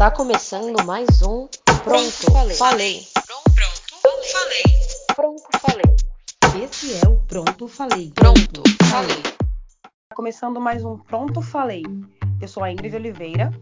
Está começando mais um Pronto, falei. falei. Pronto, falei. Pronto, falei. Esse é o Pronto Falei. Pronto, falei. Tá começando mais um Pronto Falei. Eu sou a Ingrid Oliveira.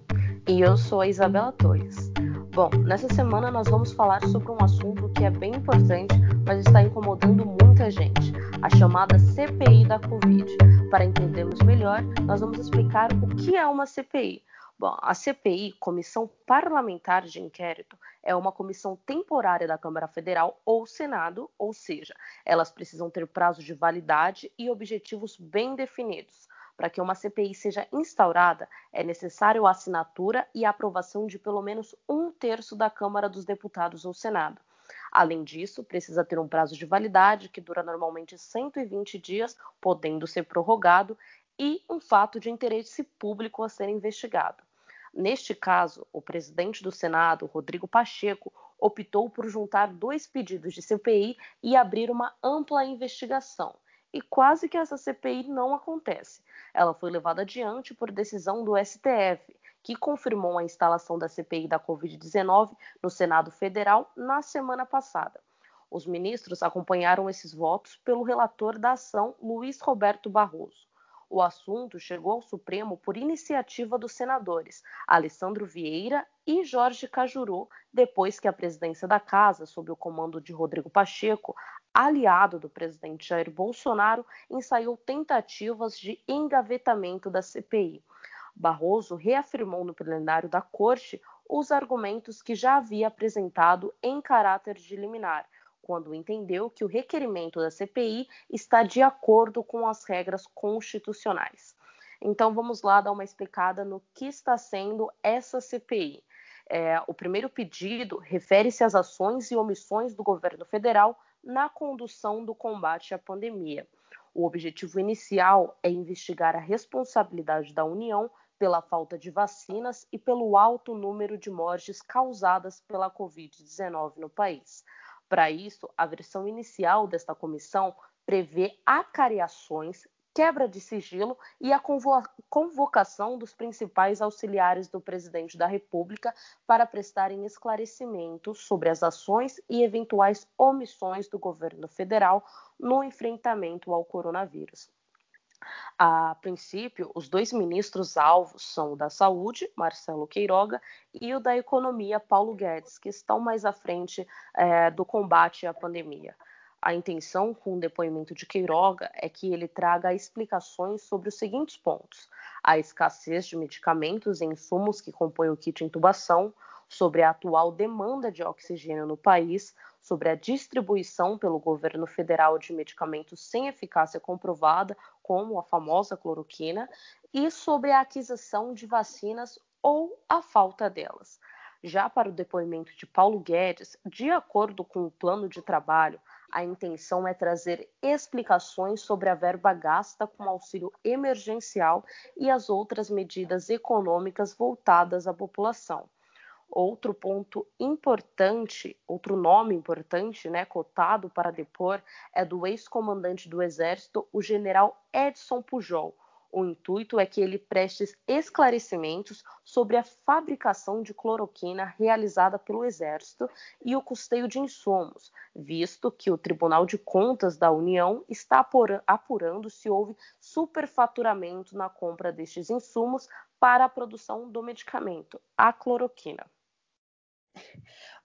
E eu sou a Isabela Torres. Bom, nessa semana nós vamos falar sobre um assunto que é bem importante, mas está incomodando muita gente, a chamada CPI da Covid. Para entendermos melhor, nós vamos explicar o que é uma CPI. Bom, a CPI, Comissão Parlamentar de Inquérito, é uma comissão temporária da Câmara Federal ou Senado, ou seja, elas precisam ter prazo de validade e objetivos bem definidos. Para que uma CPI seja instaurada, é necessário a assinatura e a aprovação de pelo menos um terço da Câmara dos Deputados ou Senado. Além disso, precisa ter um prazo de validade que dura normalmente 120 dias, podendo ser prorrogado, e um fato de interesse público a ser investigado. Neste caso, o presidente do Senado, Rodrigo Pacheco, optou por juntar dois pedidos de CPI e abrir uma ampla investigação. E quase que essa CPI não acontece. Ela foi levada adiante por decisão do STF, que confirmou a instalação da CPI da Covid-19 no Senado Federal na semana passada. Os ministros acompanharam esses votos pelo relator da ação, Luiz Roberto Barroso. O assunto chegou ao Supremo por iniciativa dos senadores Alessandro Vieira e Jorge Cajuru, depois que a presidência da casa, sob o comando de Rodrigo Pacheco, aliado do presidente Jair Bolsonaro, ensaiou tentativas de engavetamento da CPI. Barroso reafirmou no plenário da Corte os argumentos que já havia apresentado em caráter de liminar quando entendeu que o requerimento da CPI está de acordo com as regras constitucionais. Então vamos lá dar uma explicada no que está sendo essa CPI. É, o primeiro pedido refere-se às ações e omissões do governo federal na condução do combate à pandemia. O objetivo inicial é investigar a responsabilidade da União pela falta de vacinas e pelo alto número de mortes causadas pela Covid-19 no país. Para isso, a versão inicial desta comissão prevê acariações, quebra de sigilo e a convocação dos principais auxiliares do presidente da República para prestarem esclarecimentos sobre as ações e eventuais omissões do governo federal no enfrentamento ao coronavírus. A princípio, os dois ministros alvos são o da Saúde, Marcelo Queiroga, e o da Economia, Paulo Guedes, que estão mais à frente é, do combate à pandemia. A intenção com o depoimento de Queiroga é que ele traga explicações sobre os seguintes pontos: a escassez de medicamentos e insumos que compõem o kit intubação, sobre a atual demanda de oxigênio no país, sobre a distribuição pelo governo federal de medicamentos sem eficácia comprovada, como a famosa cloroquina, e sobre a aquisição de vacinas ou a falta delas. Já para o depoimento de Paulo Guedes, de acordo com o plano de trabalho, a intenção é trazer explicações sobre a verba gasta com auxílio emergencial e as outras medidas econômicas voltadas à população. Outro ponto importante, outro nome importante, né, cotado para depor, é do ex-comandante do Exército, o general Edson Pujol. O intuito é que ele preste esclarecimentos sobre a fabricação de cloroquina realizada pelo Exército e o custeio de insumos, visto que o Tribunal de Contas da União está apurando se houve superfaturamento na compra destes insumos para a produção do medicamento, a cloroquina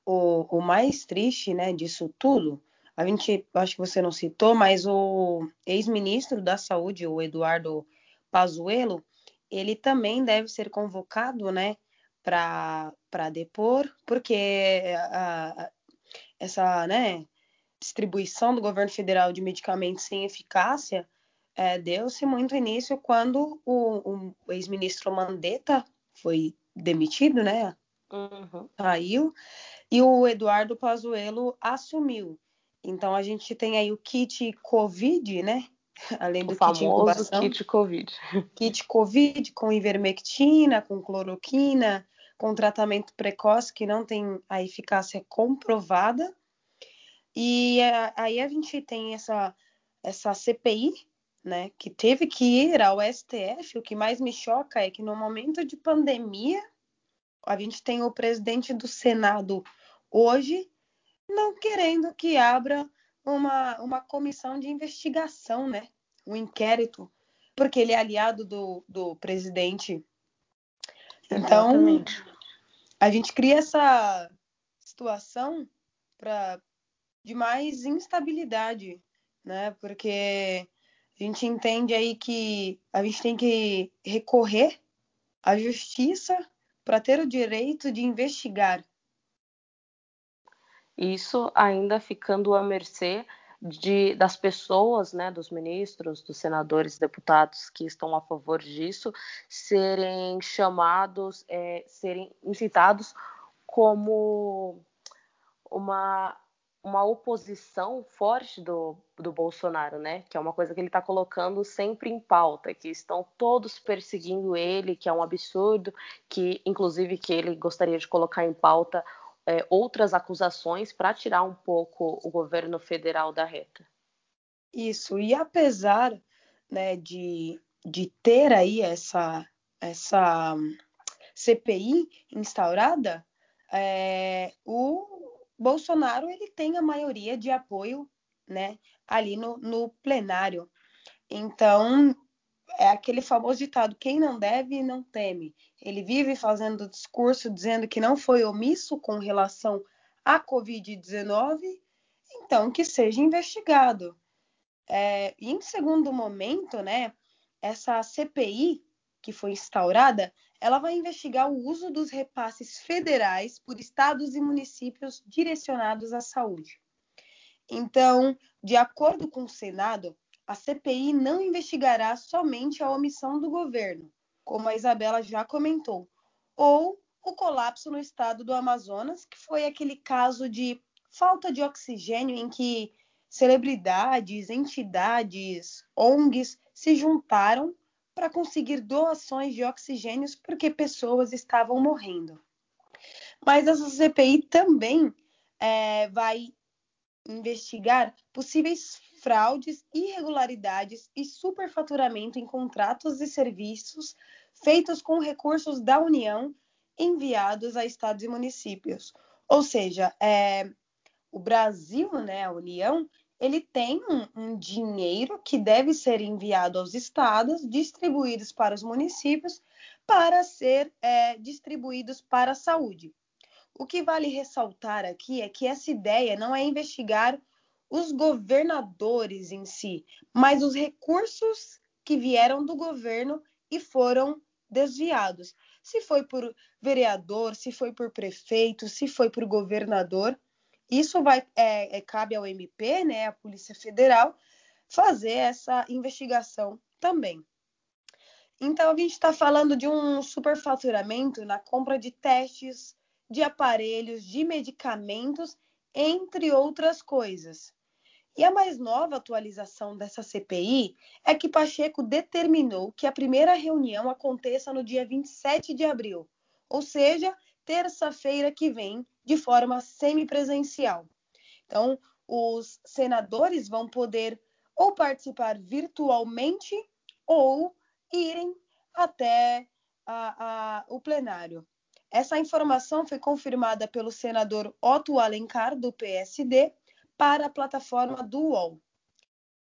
o, o mais triste, né, disso tudo, a gente, acho que você não citou, mas o ex-ministro da Saúde, o Eduardo Pazuello, ele também deve ser convocado, né, para depor, porque a, a, essa, né, distribuição do governo federal de medicamentos sem eficácia é, deu-se muito início quando o, o ex-ministro Mandetta foi demitido, né, Uhum. Saiu. E o Eduardo Pazuello assumiu. Então a gente tem aí o kit Covid, né? Além do o kit incubação. kit Covid. Kit Covid com ivermectina, com cloroquina, com tratamento precoce que não tem a eficácia comprovada. E é, aí a gente tem essa, essa CPI, né, que teve que ir ao STF. O que mais me choca é que no momento de pandemia a gente tem o presidente do Senado hoje não querendo que abra uma, uma comissão de investigação, né? Um inquérito, porque ele é aliado do, do presidente. Então, Exatamente. a gente cria essa situação pra, de mais instabilidade, né? Porque a gente entende aí que a gente tem que recorrer à justiça para ter o direito de investigar. Isso ainda ficando à mercê de, das pessoas, né, dos ministros, dos senadores, deputados que estão a favor disso, serem chamados, é, serem incitados como uma uma oposição forte do, do Bolsonaro, né? Que é uma coisa que ele está colocando sempre em pauta, que estão todos perseguindo ele, que é um absurdo, que inclusive que ele gostaria de colocar em pauta é, outras acusações para tirar um pouco o governo federal da reta. Isso, e apesar né, de, de ter aí essa, essa CPI instaurada, é, o Bolsonaro ele tem a maioria de apoio, né, ali no, no plenário. Então, é aquele famoso ditado: quem não deve, não teme. Ele vive fazendo discurso dizendo que não foi omisso com relação à Covid-19, então que seja investigado. É, e em segundo momento, né, essa CPI que foi instaurada, ela vai investigar o uso dos repasses federais por estados e municípios direcionados à saúde. Então, de acordo com o Senado, a CPI não investigará somente a omissão do governo, como a Isabela já comentou, ou o colapso no estado do Amazonas, que foi aquele caso de falta de oxigênio em que celebridades, entidades, ONGs se juntaram para conseguir doações de oxigênios porque pessoas estavam morrendo. Mas essa CPI também é, vai investigar possíveis fraudes, irregularidades e superfaturamento em contratos e serviços feitos com recursos da União enviados a estados e municípios. Ou seja, é, o Brasil, né, a União, ele tem um, um, dinheiro que deve ser enviado aos estados, distribuídos para os municípios, para ser é, distribuídos para a saúde. O que vale ressaltar aqui é que essa ideia não é investigar os governadores em si, mas os recursos que vieram do governo e foram desviados. Se foi por vereador, se foi por prefeito, se foi por governador, isso vai é, é, cabe ao MP, né, a Polícia Federal, fazer essa investigação também. Então a gente está falando de um superfaturamento na compra de testes, de aparelhos, de medicamentos, entre outras coisas. E a mais nova atualização dessa CPI é que Pacheco determinou que a primeira reunião aconteça no dia 27 de abril, ou seja, terça-feira que vem, de forma semipresencial. Então, os senadores vão poder ou participar virtualmente ou irem até a, a, o plenário. Essa informação foi confirmada pelo senador Otto Alencar, do PSD, para a plataforma do UOL.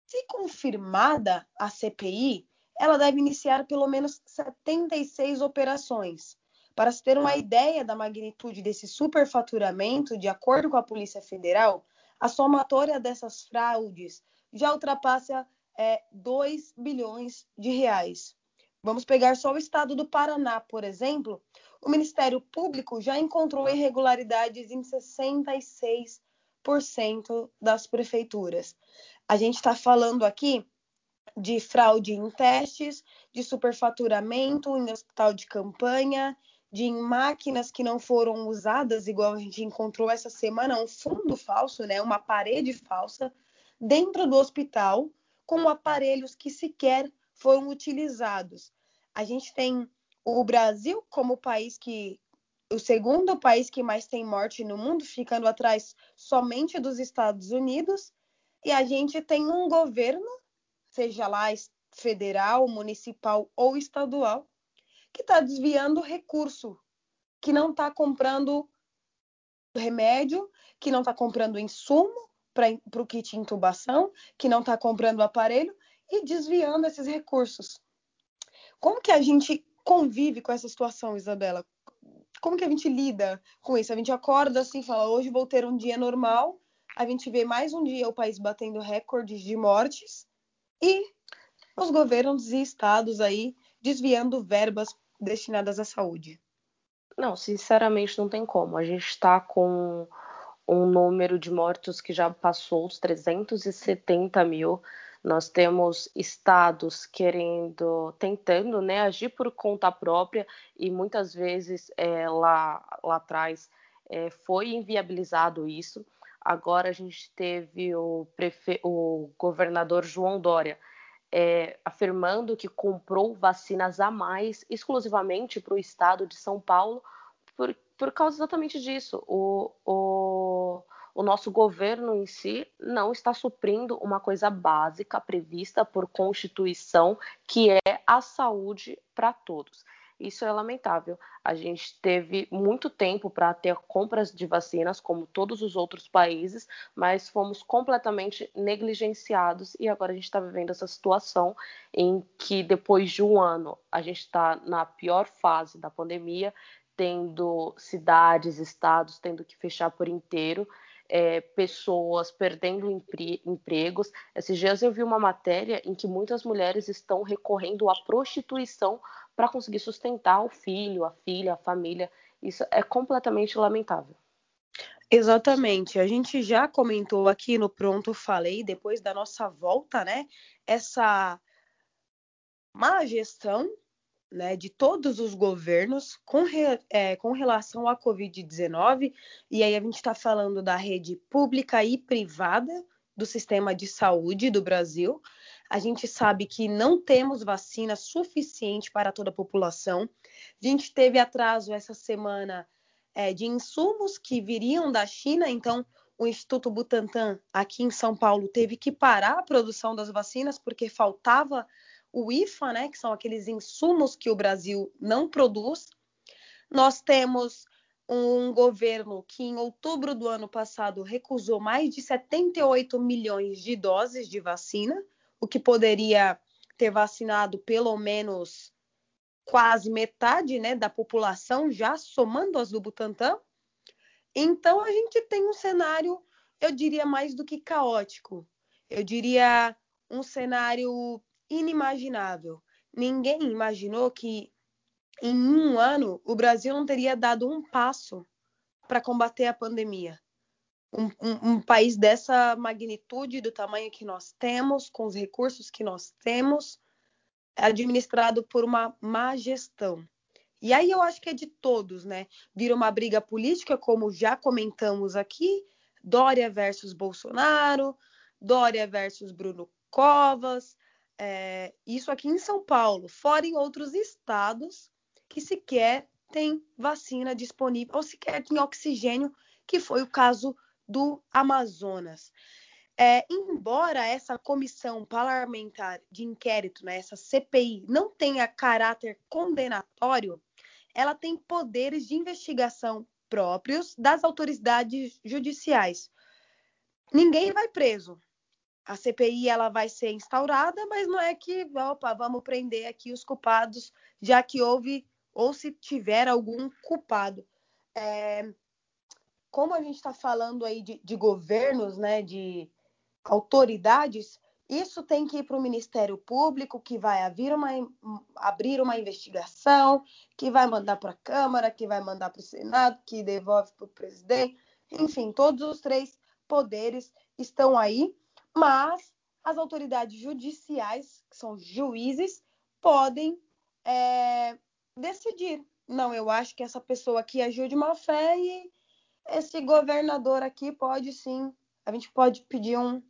Se confirmada a CPI, ela deve iniciar pelo menos 76 operações, para se ter uma ideia da magnitude desse superfaturamento, de acordo com a Polícia Federal, a somatória dessas fraudes já ultrapassa é, 2 bilhões de reais. Vamos pegar só o estado do Paraná, por exemplo. O Ministério Público já encontrou irregularidades em 66% das prefeituras. A gente está falando aqui de fraude em testes, de superfaturamento em hospital de campanha, de máquinas que não foram usadas, igual a gente encontrou essa semana, um fundo falso, né, uma parede falsa dentro do hospital com aparelhos que sequer foram utilizados. A gente tem o Brasil como país que o segundo país que mais tem morte no mundo, ficando atrás somente dos Estados Unidos, e a gente tem um governo, seja lá federal, municipal ou estadual, que está desviando recurso que não está comprando remédio, que não está comprando insumo para o kit intubação, que não está comprando aparelho e desviando esses recursos. Como que a gente convive com essa situação, Isabela? Como que a gente lida com isso? A gente acorda assim, fala, hoje vou ter um dia normal, a gente vê mais um dia o país batendo recordes de mortes e os governos e estados aí desviando verbas destinadas à saúde. Não, sinceramente não tem como. A gente está com um número de mortos que já passou os 370 mil. Nós temos estados querendo, tentando, né, agir por conta própria e muitas vezes é, lá, lá atrás é, foi inviabilizado isso. Agora a gente teve o, prefe... o governador João Dória é, afirmando que comprou vacinas a mais exclusivamente para o estado de São Paulo por, por causa exatamente disso. O, o, o nosso governo em si não está suprindo uma coisa básica prevista por Constituição, que é a saúde para todos. Isso é lamentável. A gente teve muito tempo para ter compras de vacinas, como todos os outros países, mas fomos completamente negligenciados e agora a gente está vivendo essa situação em que, depois de um ano, a gente está na pior fase da pandemia, tendo cidades, estados tendo que fechar por inteiro. É, pessoas perdendo empre empregos. Esses dias eu vi uma matéria em que muitas mulheres estão recorrendo à prostituição para conseguir sustentar o filho, a filha, a família. Isso é completamente lamentável. Exatamente. A gente já comentou aqui no Pronto Falei, depois da nossa volta, né? Essa má gestão né, de todos os governos com, re, é, com relação à Covid-19. E aí a gente está falando da rede pública e privada do sistema de saúde do Brasil. A gente sabe que não temos vacina suficiente para toda a população. A gente teve atraso essa semana é, de insumos que viriam da China, então o Instituto Butantan, aqui em São Paulo, teve que parar a produção das vacinas porque faltava o IFA, né, que são aqueles insumos que o Brasil não produz. Nós temos um governo que, em outubro do ano passado, recusou mais de 78 milhões de doses de vacina o que poderia ter vacinado pelo menos quase metade né, da população, já somando as do Butantan. Então, a gente tem um cenário, eu diria, mais do que caótico. Eu diria um cenário inimaginável. Ninguém imaginou que em um ano o Brasil não teria dado um passo para combater a pandemia um, um, um, país dessa magnitude, do tamanho que nós temos, com os recursos que nós temos, administrado por uma má gestão. E aí eu acho que é de todos, né? Vira uma briga política, como já comentamos aqui, Dória versus Bolsonaro, Dória versus Bruno Covas, é, isso aqui em São Paulo, fora em outros estados que sequer tem vacina disponível, ou sequer tem oxigênio, que foi o caso do Amazonas. É, embora essa comissão parlamentar de inquérito, né, essa CPI, não tenha caráter condenatório, ela tem poderes de investigação próprios das autoridades judiciais. Ninguém vai preso. A CPI ela vai ser instaurada, mas não é que, opa, vamos prender aqui os culpados, já que houve ou se tiver algum culpado. É, como a gente está falando aí de, de, governos, né, de autoridades, isso tem que ir para o Ministério Público, que vai abrir uma, abrir uma investigação, que vai mandar para a Câmara, que vai mandar para o Senado, que devolve para o presidente. Enfim, todos os três poderes estão aí, mas as autoridades judiciais, que são juízes, podem é, decidir. Não, eu acho que essa pessoa aqui agiu de má fé e esse governador aqui pode sim, a gente pode pedir um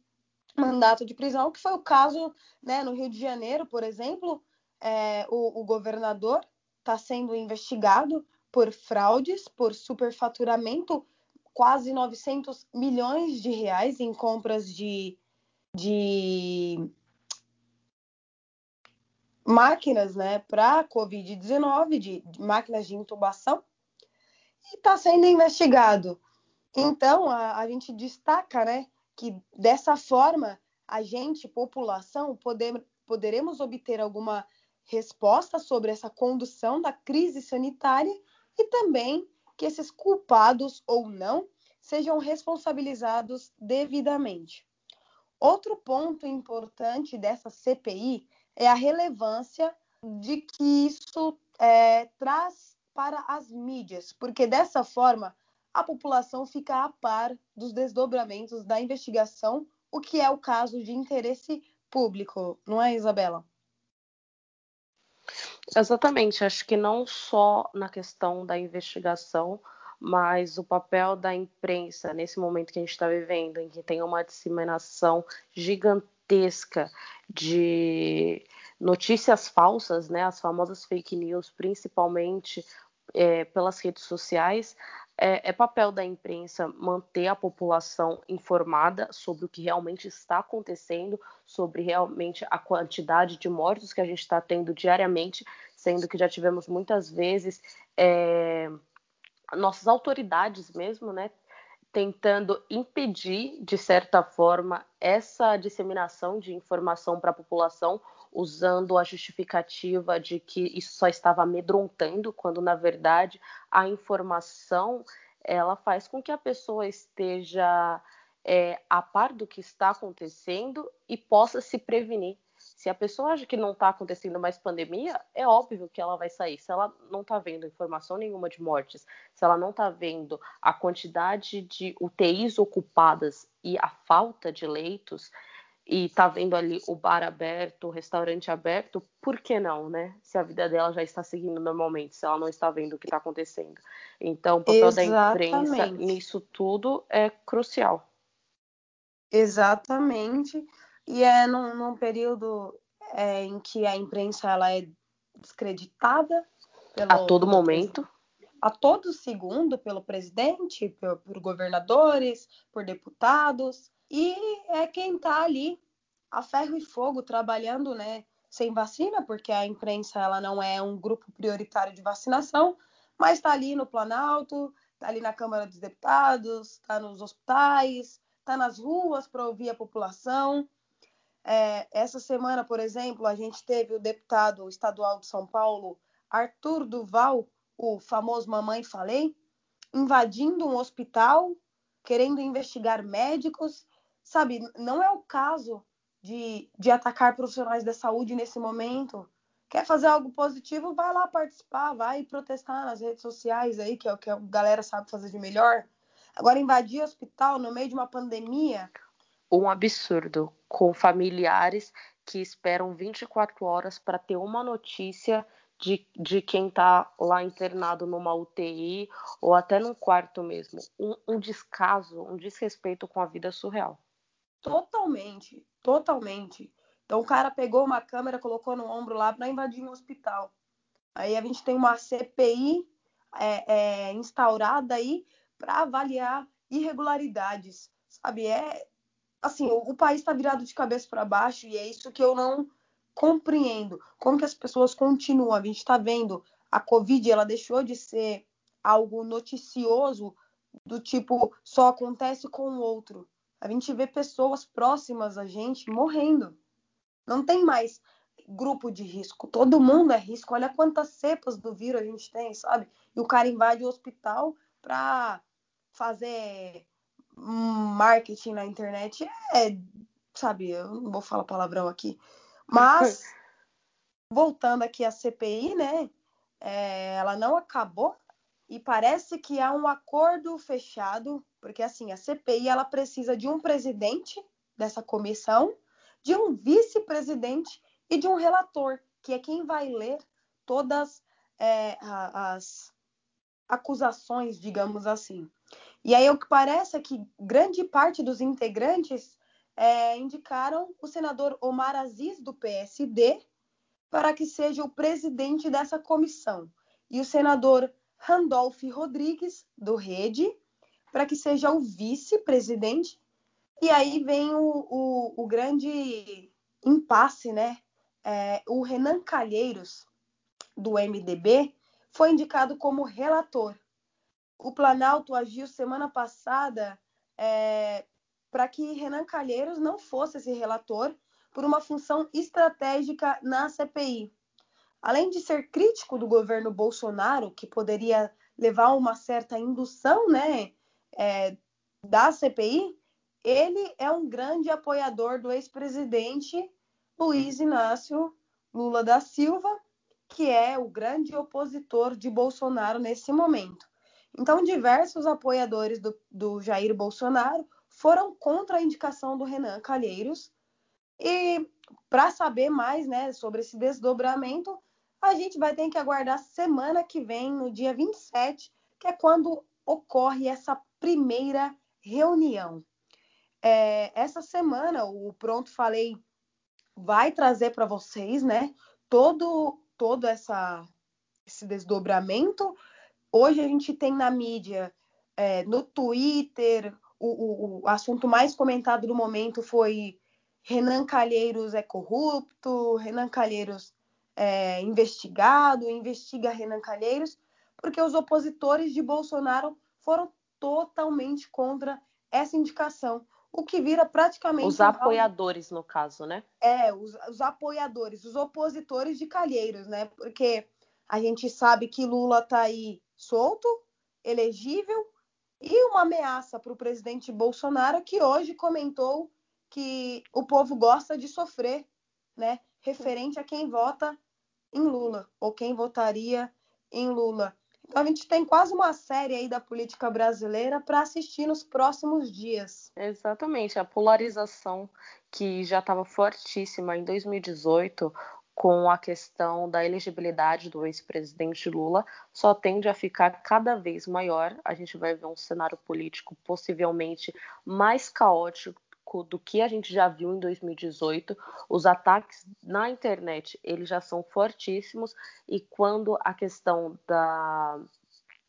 mandato de prisão, que foi o caso né, no Rio de Janeiro, por exemplo, é, o, o governador está sendo investigado por fraudes, por superfaturamento, quase 900 milhões de reais em compras de, de máquinas né, para Covid-19, de, de máquinas de intubação. Está sendo investigado. Então, a, a gente destaca né, que dessa forma a gente, população, poder, poderemos obter alguma resposta sobre essa condução da crise sanitária e também que esses culpados ou não sejam responsabilizados devidamente. Outro ponto importante dessa CPI é a relevância de que isso é, traz para as mídias, porque dessa forma a população fica a par dos desdobramentos da investigação, o que é o caso de interesse público, não é, Isabela? Exatamente, acho que não só na questão da investigação, mas o papel da imprensa nesse momento que a gente está vivendo, em que tem uma disseminação gigantesca de notícias falsas, né, as famosas fake news, principalmente é, pelas redes sociais, é, é, papel da imprensa manter a população informada sobre o que realmente está acontecendo, sobre realmente a quantidade de mortos que a gente está tendo diariamente, sendo que já tivemos muitas vezes. É, nossas autoridades mesmo, né, tentando impedir, de certa forma, essa disseminação de informação para a população, usando a justificativa de que isso só estava amedrontando, quando na verdade a informação ela faz com que a pessoa esteja é, a par do que está acontecendo e possa se prevenir. Se a pessoa acha que não está acontecendo mais pandemia, é óbvio que ela vai sair. Se ela não está vendo informação nenhuma de mortes, se ela não está vendo a quantidade de UTIs ocupadas e a falta de leitos, e está vendo ali o bar aberto, o restaurante aberto, por que não, né? Se a vida dela já está seguindo normalmente, se ela não está vendo o que está acontecendo. Então, o papel Exatamente. da imprensa nisso tudo é crucial. Exatamente e é num, num período é, em que a imprensa ela é descreditada pelo, a todo momento a todo segundo pelo presidente por, por, governadores por deputados e é quem está ali a ferro e fogo trabalhando né sem vacina porque a imprensa ela não é um grupo prioritário de vacinação mas está ali no Planalto está ali na Câmara dos Deputados está nos hospitais está nas ruas para ouvir a população é, essa semana, por exemplo, a gente teve o deputado estadual de São Paulo, Arthur Duval, o famoso Mamãe Falei, invadindo um hospital, querendo investigar médicos. Sabe, não é o caso de, de atacar profissionais da saúde nesse momento. Quer fazer algo positivo, vai lá participar, vai protestar nas redes sociais aí, que é o que a galera sabe fazer de melhor. Agora, invadir hospital no meio de uma pandemia, um absurdo com familiares que esperam 24 horas para ter uma notícia de, de quem está lá internado numa UTI ou até num quarto mesmo. Um, um descaso, um desrespeito com a vida surreal. Totalmente, totalmente. Então o cara pegou uma câmera, colocou no ombro lá para invadir um hospital. Aí a gente tem uma CPI é, é, instaurada aí para avaliar irregularidades, sabe? É, assim, o, o país está virado de cabeça para baixo e é isso que eu não compreendo. Como que as pessoas continuam? A gente está vendo a Covid, ela deixou de ser algo noticioso do tipo só acontece com o outro. A gente vê pessoas próximas a gente morrendo. Não tem mais grupo de risco. Todo mundo é risco. Olha quantas cepas do vírus a gente tem, sabe? E o cara invade o hospital para fazer marketing na internet é, sabe, eu não vou falar palavrão aqui, mas voltando aqui à CPI, né, é, ela não acabou e parece que há um acordo fechado, porque assim, a CPI ela precisa de um presidente dessa comissão, de um vice-presidente e de um relator, que é quem vai ler todas é, as acusações, digamos assim. E aí o que parece é que grande parte dos integrantes é, indicaram o senador Omar Aziz, do PSD, para que seja o presidente dessa comissão, e o senador Randolph Rodrigues, do Rede, para que seja o vice-presidente. E aí vem o, o, o grande impasse, né? É, o Renan Calheiros, do MDB, foi indicado como relator o Planalto agiu semana passada é, para que Renan Calheiros não fosse esse relator por uma função estratégica na CPI. Além de ser crítico do governo Bolsonaro, que poderia levar uma certa indução né, é, da CPI, ele é um grande apoiador do ex-presidente Luiz Inácio Lula da Silva, que é o grande opositor de Bolsonaro nesse momento. Então, diversos apoiadores do, do Jair Bolsonaro foram contra a indicação do Renan Calheiros. E para saber mais né, sobre esse desdobramento, a gente vai ter que aguardar semana que vem, no dia 27, que é quando ocorre essa primeira reunião. É, essa semana, o Pronto Falei vai trazer para vocês, né, todo, todo essa, esse desdobramento. Hoje a gente tem na mídia, é, no Twitter, o, o, o, assunto mais comentado do momento foi Renan Calheiros é corrupto, Renan Calheiros é investigado, investiga Renan Calheiros, porque os opositores de Bolsonaro foram totalmente contra essa indicação o que vira praticamente. Os apoiadores, no caso, né? É, os, os, apoiadores, os opositores de Calheiros, né? Porque a gente sabe que Lula tá aí solto, elegível, e uma ameaça para o presidente Bolsonaro, que hoje comentou que o povo gosta de sofrer, né? Referente a quem vota em Lula, ou quem votaria em Lula. Então a gente tem quase uma série aí da política brasileira para assistir nos próximos dias. Exatamente, a polarização que já estava fortíssima em 2018 com a questão da elegibilidade do ex-presidente Lula só tende a ficar cada vez maior. A gente vai ver um cenário político possivelmente mais caótico do que a gente já viu em 2018. Os ataques na internet, eles já são fortíssimos e quando a questão da,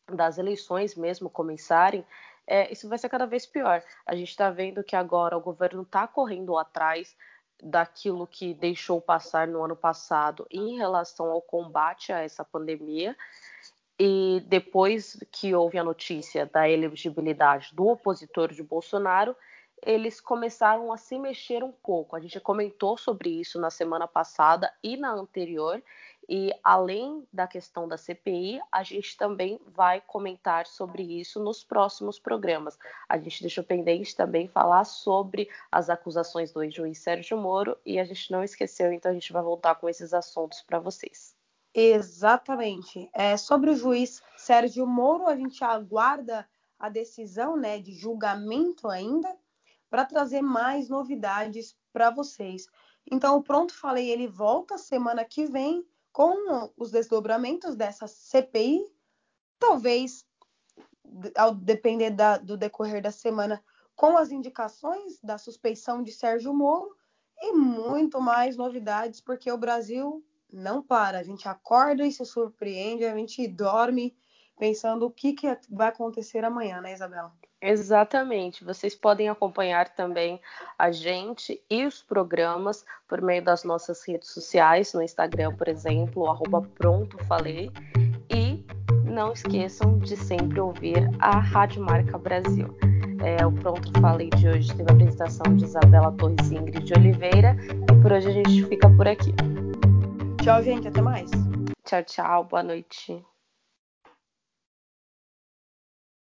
das eleições mesmo começarem, é, isso vai ser cada vez pior. A gente está vendo que agora o governo está correndo atrás daquilo que deixou passar no ano passado em relação ao combate a essa pandemia. E depois que houve a notícia da elegibilidade do opositor de Bolsonaro, eles começaram a se mexer um pouco. A gente comentou sobre isso na semana passada e na anterior. E além da questão da CPI, a gente também vai comentar sobre isso nos próximos programas. A gente deixou pendente também falar sobre as acusações do juiz Sérgio Moro e a gente não esqueceu, então a gente vai voltar com esses assuntos para vocês. Exatamente. É, sobre o juiz Sérgio Moro, a gente aguarda a decisão né, de julgamento ainda para trazer mais novidades para vocês. Então, pronto, falei, ele volta semana que vem com os desdobramentos dessa CPI. Talvez, ao depender da, do decorrer da semana, com as indicações da suspeição de Sérgio Moro e muito mais novidades, porque o Brasil não para. A gente acorda e se surpreende, a gente dorme pensando o que, que vai acontecer amanhã, né, Isabela? Exatamente. Vocês podem acompanhar também a gente e os programas por meio das nossas redes sociais, no Instagram, por exemplo, arroba Pronto Falei. E não esqueçam de sempre ouvir a Rádio Marca Brasil. É, o Pronto Falei de hoje teve a apresentação de Isabela Torres e Ingrid Oliveira. E por hoje a gente fica por aqui. Tchau, gente. Até mais. Tchau, tchau. Boa noite.